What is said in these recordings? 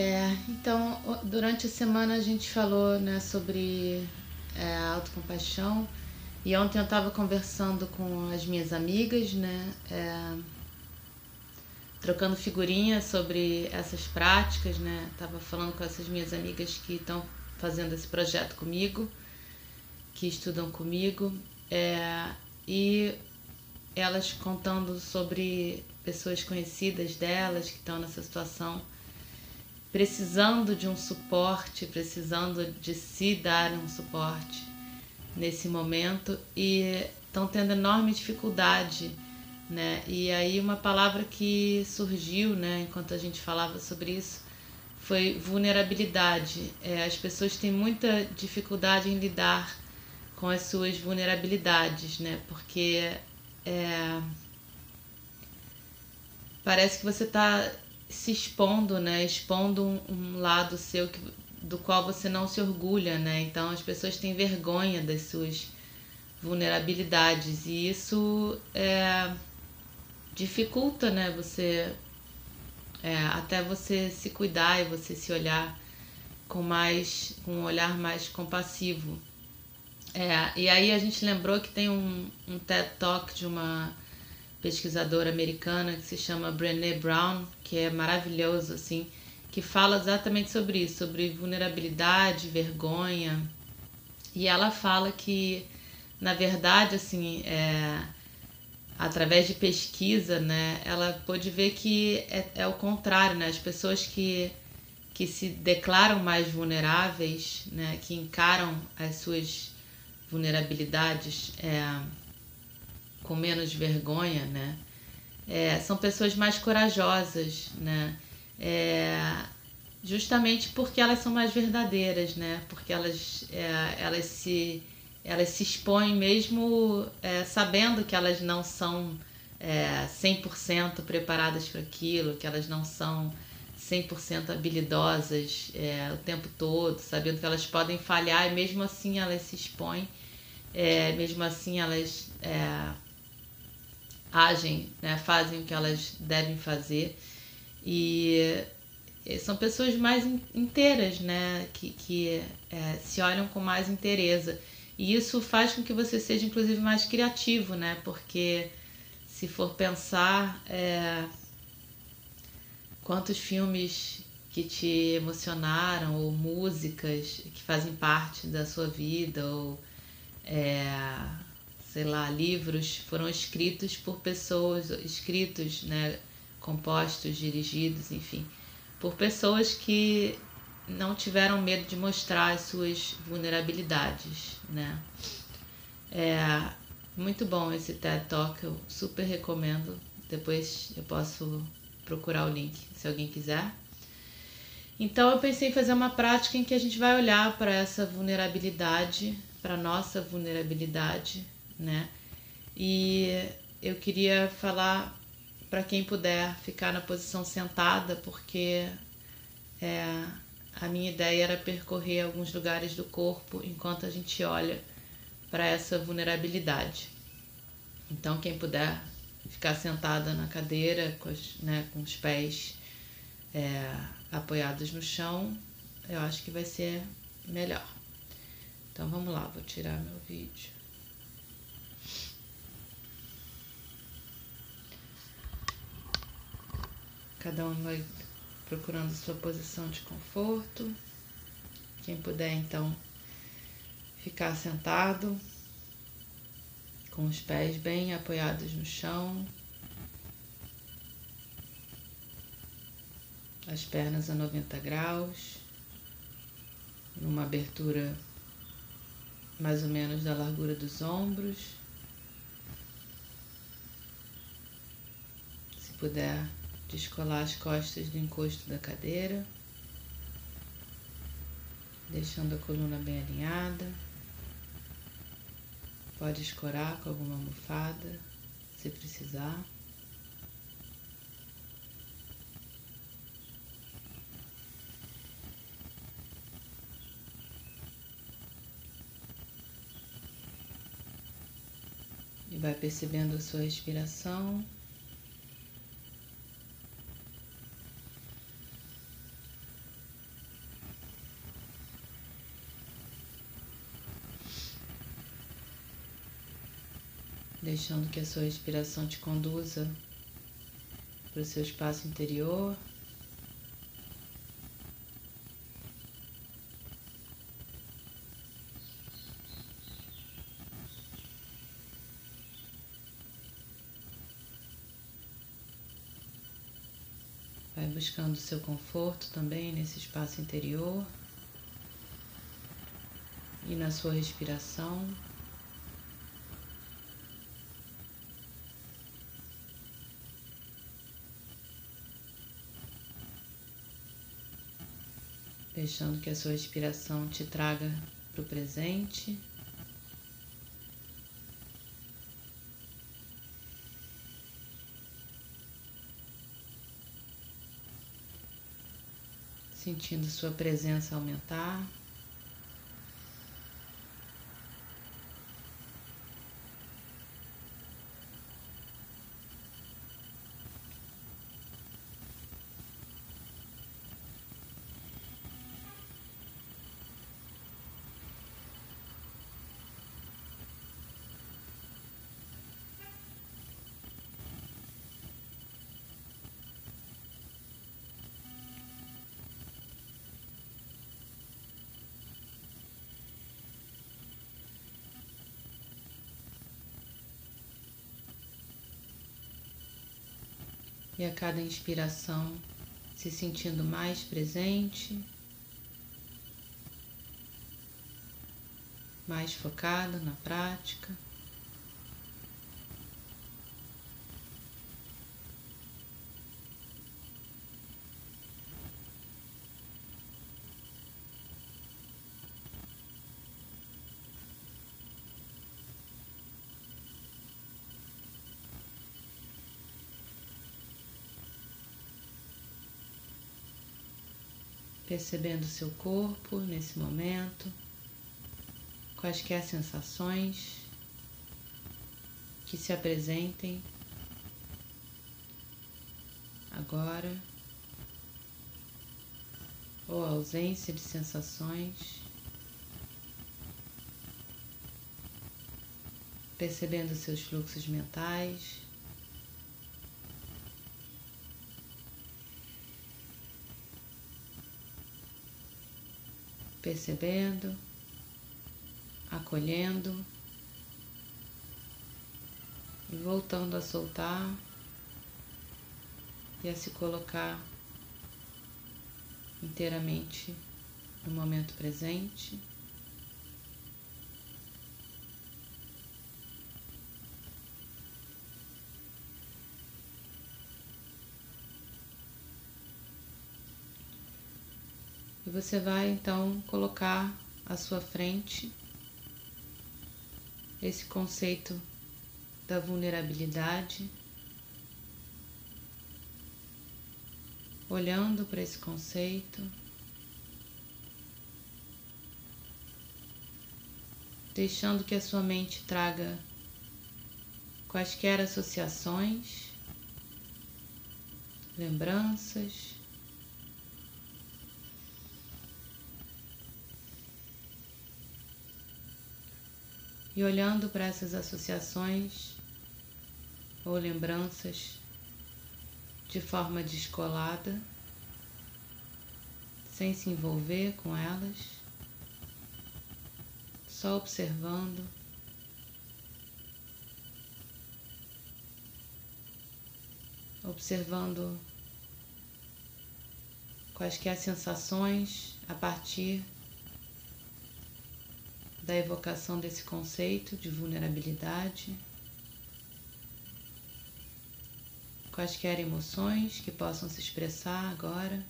É, então, durante a semana a gente falou né, sobre é, autocompaixão. E ontem eu estava conversando com as minhas amigas, né, é, trocando figurinhas sobre essas práticas, né, tava falando com essas minhas amigas que estão fazendo esse projeto comigo, que estudam comigo, é, e elas contando sobre pessoas conhecidas delas que estão nessa situação, precisando de um suporte, precisando de se dar um suporte nesse momento e estão tendo enorme dificuldade, né? E aí uma palavra que surgiu, né, enquanto a gente falava sobre isso, foi vulnerabilidade. É, as pessoas têm muita dificuldade em lidar com as suas vulnerabilidades, né? Porque é, parece que você está se expondo, né? Expondo um, um lado seu que, do qual você não se orgulha, né? Então as pessoas têm vergonha das suas vulnerabilidades e isso é, dificulta, né? Você é, até você se cuidar e você se olhar com mais, com um olhar mais compassivo. É, e aí a gente lembrou que tem um, um TED Talk de uma pesquisadora americana que se chama Brené Brown, que é maravilhoso, assim, que fala exatamente sobre isso, sobre vulnerabilidade, vergonha. E ela fala que, na verdade, assim, é, através de pesquisa, né, ela pôde ver que é, é o contrário, né, as pessoas que, que se declaram mais vulneráveis, né, que encaram as suas vulnerabilidades é, com menos vergonha, né? É, são pessoas mais corajosas, né? É, justamente porque elas são mais verdadeiras, né? Porque elas, é, elas, se, elas se expõem mesmo é, sabendo que elas não são é, 100% preparadas para aquilo, que elas não são 100% habilidosas é, o tempo todo, sabendo que elas podem falhar e mesmo assim elas se expõem, é, mesmo assim elas é, agem, né, fazem o que elas devem fazer. E eh, são pessoas mais in- inteiras, né, que, que é, se olham com mais inteireza e isso faz com que você seja inclusive mais criativo, né, porque se for pensar é, quantos filmes que te emocionaram ou músicas que fazem parte da sua vida ou é, sei lá, livros foram escritos por pessoas, escritos, né, compostos, dirigidos, enfim, por pessoas que não tiveram medo de mostrar as suas vulnerabilidades, né? É muito bom esse TED Talk, eu super recomendo. Depois eu posso procurar o link, se alguém quiser. Então eu pensei em fazer uma prática em que a gente vai olhar para essa vulnerabilidade, para nossa vulnerabilidade, né? E eu queria falar para quem puder ficar na posição sentada, porque é, a minha ideia era percorrer alguns lugares do corpo enquanto a gente olha para essa vulnerabilidade. Então quem puder ficar sentada na cadeira com, né, com os pés é, apoiados no chão, eu acho que vai ser melhor. Então vamos lá, vou tirar meu vídeo. Cada um vai procurando sua posição de conforto. Quem puder, então, ficar sentado, com os pés bem apoiados no chão, as pernas a 90 graus. numa abertura mais ou menos da largura dos ombros. Se puder, descolar as costas do encosto da cadeira, deixando a coluna bem alinhada. Pode escorar com alguma almofada, se precisar. vai percebendo a sua respiração. Deixando que a sua respiração te conduza para o seu espaço interior. Vai buscando o seu conforto também nesse espaço interior e na sua respiração. Deixando que a sua respiração te traga para o presente. sentindo sua presença aumentar. E a cada inspiração se sentindo mais presente, mais focado na prática. Percebendo seu corpo nesse momento, quaisquer sensações que se apresentem agora, ou ausência de sensações, percebendo seus fluxos mentais. Percebendo, acolhendo e voltando a soltar e a se colocar inteiramente no momento presente. E você vai então colocar à sua frente esse conceito da vulnerabilidade, olhando para esse conceito, deixando que a sua mente traga quaisquer associações, lembranças, e olhando para essas associações ou lembranças de forma descolada, sem se envolver com elas, só observando. Observando quaisquer sensações a partir da evocação desse conceito de vulnerabilidade. Quaisquer emoções que possam se expressar agora.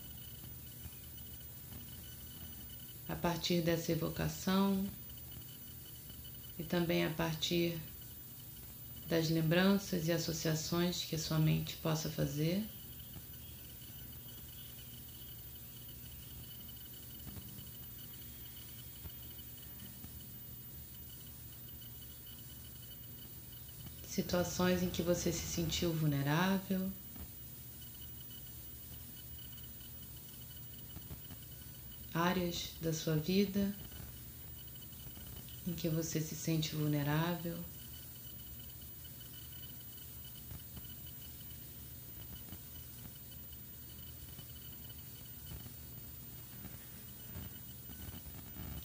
A partir dessa evocação e também a partir das lembranças e associações que a sua mente possa fazer. Situações em que você se sentiu vulnerável. Áreas da sua vida em que você se sente vulnerável.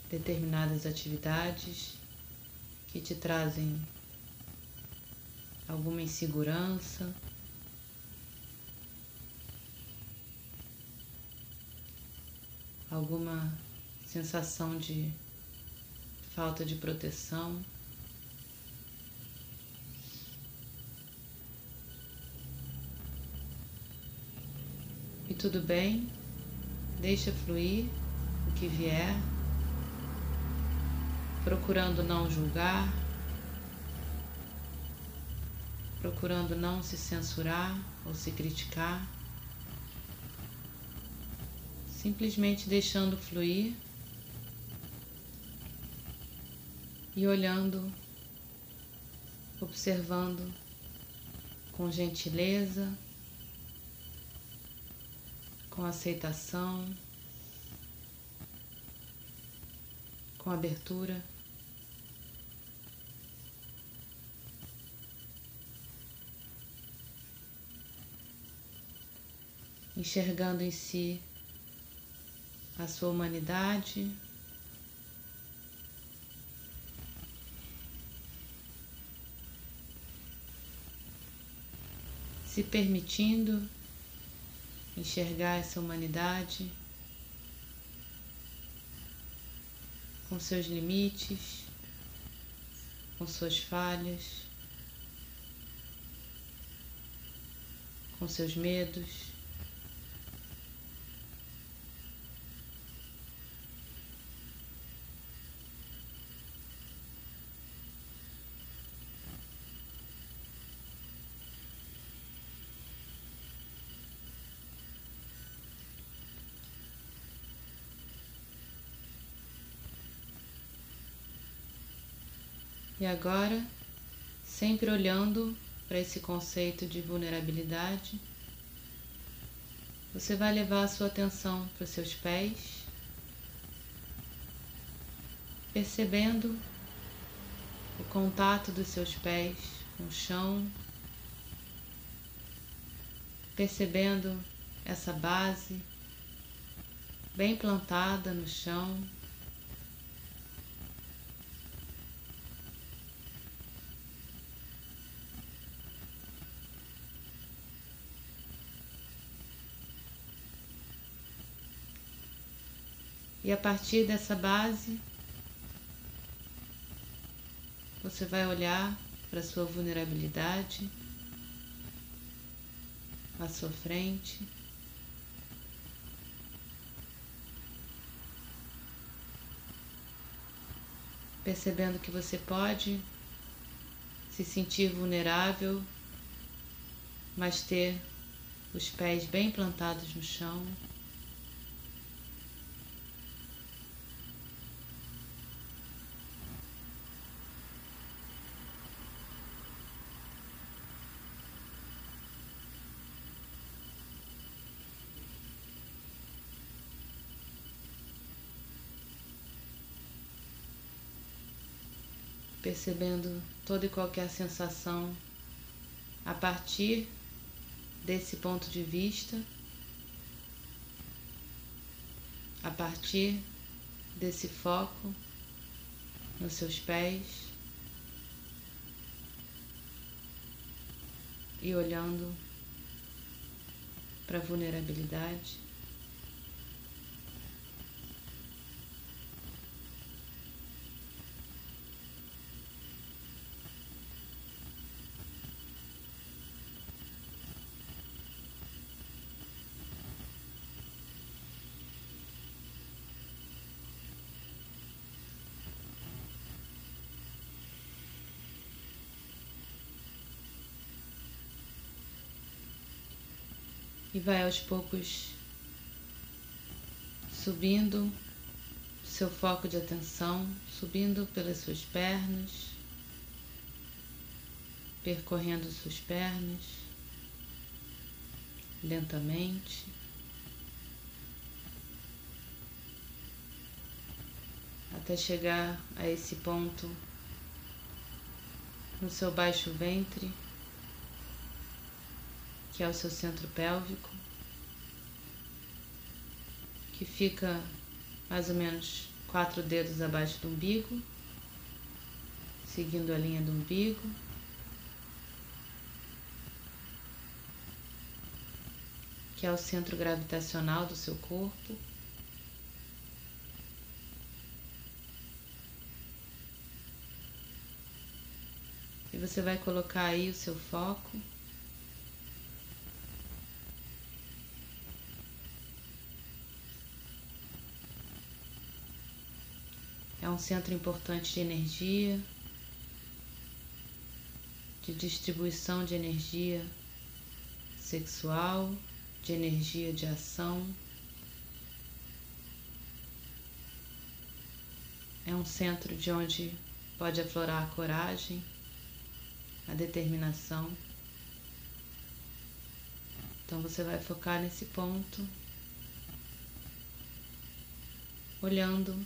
determinadas atividades que te trazem alguma insegurança. Alguma sensação de falta de proteção. E tudo bem, deixa fluir o que vier procurando não julgar, procurando não se censurar ou se criticar, simplesmente deixando fluir e olhando, observando com gentileza, com aceitação, com abertura. Enxergando em si a sua humanidade, se permitindo enxergar essa humanidade com seus limites, com suas falhas, com seus medos. E agora, sempre olhando para esse conceito de vulnerabilidade, você vai levar a sua atenção para os seus pés, percebendo o contato dos seus pés com o chão, percebendo essa base bem plantada no chão. E a partir dessa base, você vai olhar para a sua vulnerabilidade à sua frente. Percebendo que você pode se sentir vulnerável, mas ter os pés bem plantados no chão. Percebendo toda e qualquer sensação a partir desse ponto de vista, a partir desse foco nos seus pés e olhando para a vulnerabilidade. E vai aos poucos subindo seu foco de atenção, subindo pelas suas pernas, percorrendo suas pernas lentamente. Até chegar a esse ponto no seu baixo ventre, que é o seu centro pélvico, que fica mais ou menos quatro dedos abaixo do umbigo, seguindo a linha do umbigo. Que é o centro gravitacional do seu corpo. E você vai colocar aí o seu foco. É um centro importante de energia, de distribuição de energia sexual, de energia de ação. É um centro de onde pode aflorar a coragem, a determinação. Então você vai focar nesse ponto, olhando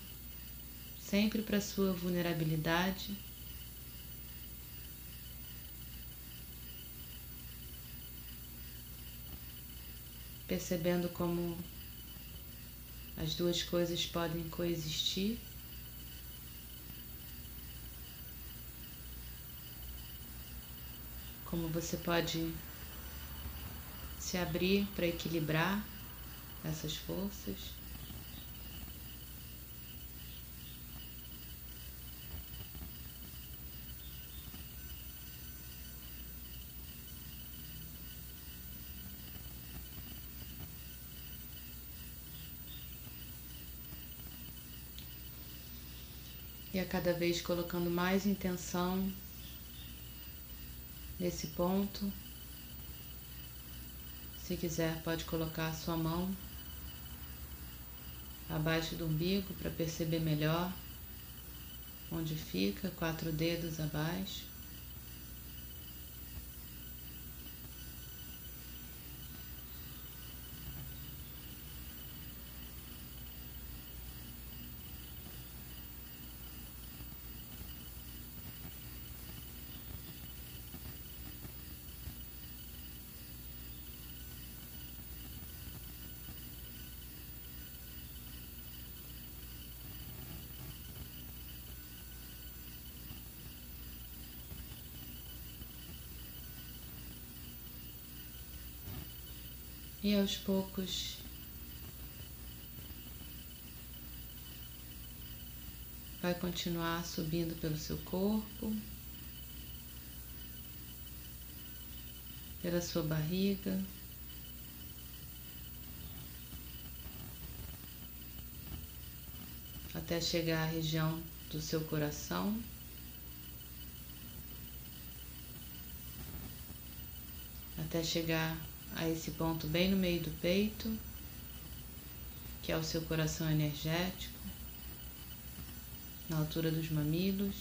sempre para sua vulnerabilidade. Percebendo como as duas coisas podem coexistir. Como você pode se abrir para equilibrar essas forças. E a cada vez colocando mais intenção nesse ponto. Se quiser, pode colocar sua mão abaixo do umbigo para perceber melhor onde fica, quatro dedos abaixo. E aos poucos vai continuar subindo pelo seu corpo, pela sua barriga. Até chegar à região do seu coração. Até chegar a esse ponto bem no meio do peito, que é o seu coração energético, na altura dos mamilos.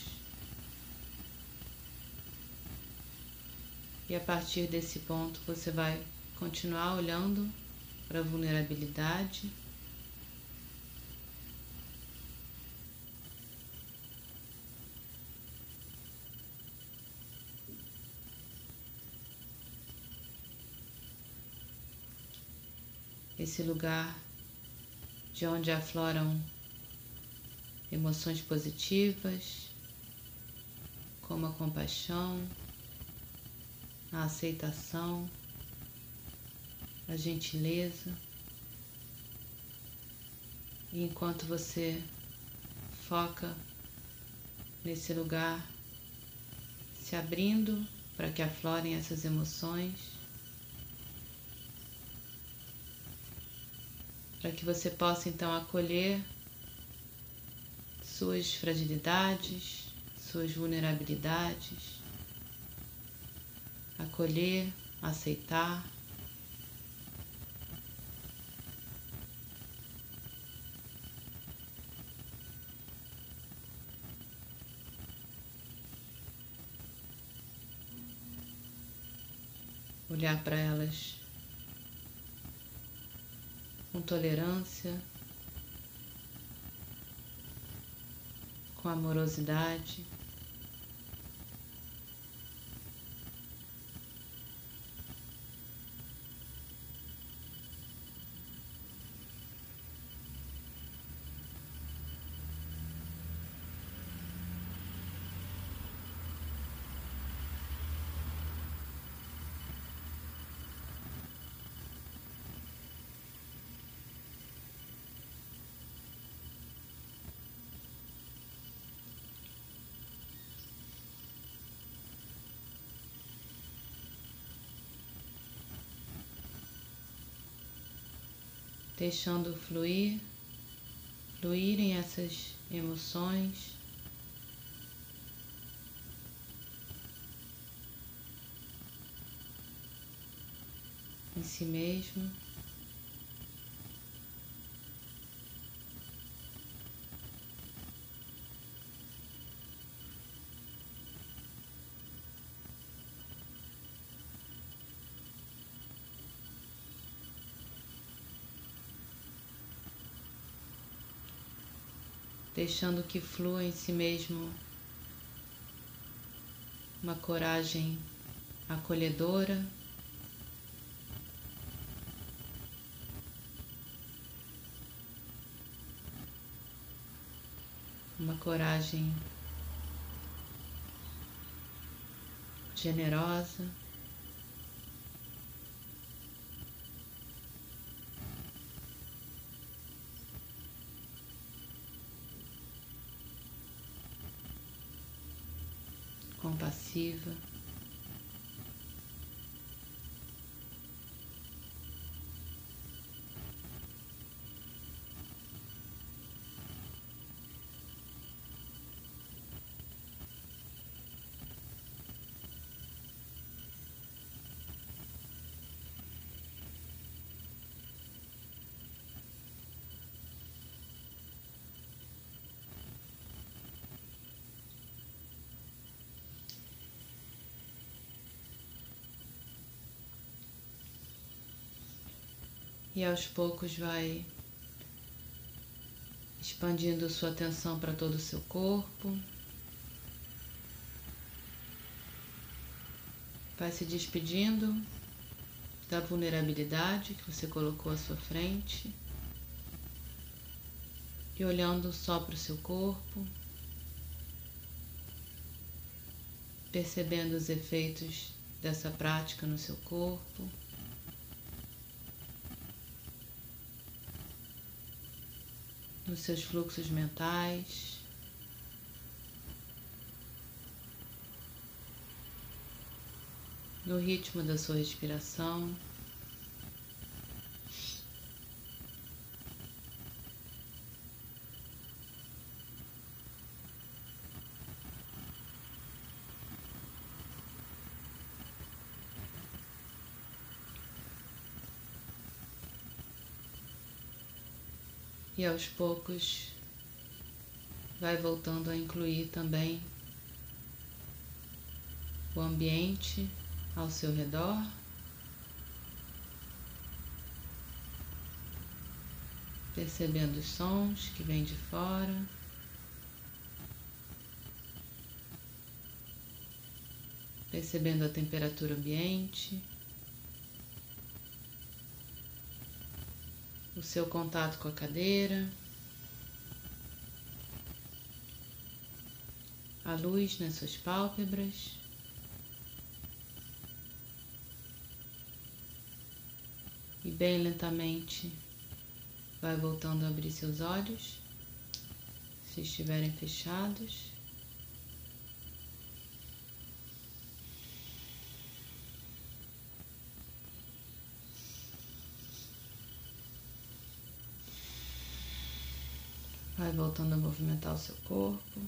E a partir desse ponto você vai continuar olhando para a vulnerabilidade. Esse lugar de onde afloram emoções positivas, como a compaixão, a aceitação, a gentileza. E enquanto você foca nesse lugar, se abrindo para que aflorem essas emoções, para que você possa então acolher suas fragilidades, suas vulnerabilidades, acolher, aceitar. Olhar para elas tolerância, com amorosidade. Deixando fluir, fluírem essas emoções. Em si mesmo. Deixando que flua em si mesmo uma coragem acolhedora. Uma coragem generosa. Compassiva. E aos poucos vai expandindo sua atenção para todo o seu corpo. Vai se despedindo da vulnerabilidade que você colocou à sua frente e olhando só para o seu corpo, percebendo os efeitos dessa prática no seu corpo. Nos seus fluxos mentais. No ritmo da sua respiração. E aos poucos vai voltando a incluir também o ambiente ao seu redor. Percebendo os sons que vêm de fora. Percebendo a temperatura ambiente. O seu contato com a cadeira, a luz nas suas pálpebras. E bem lentamente vai voltando a abrir seus olhos, se estiverem fechados. Vai voltando a movimentar o seu corpo.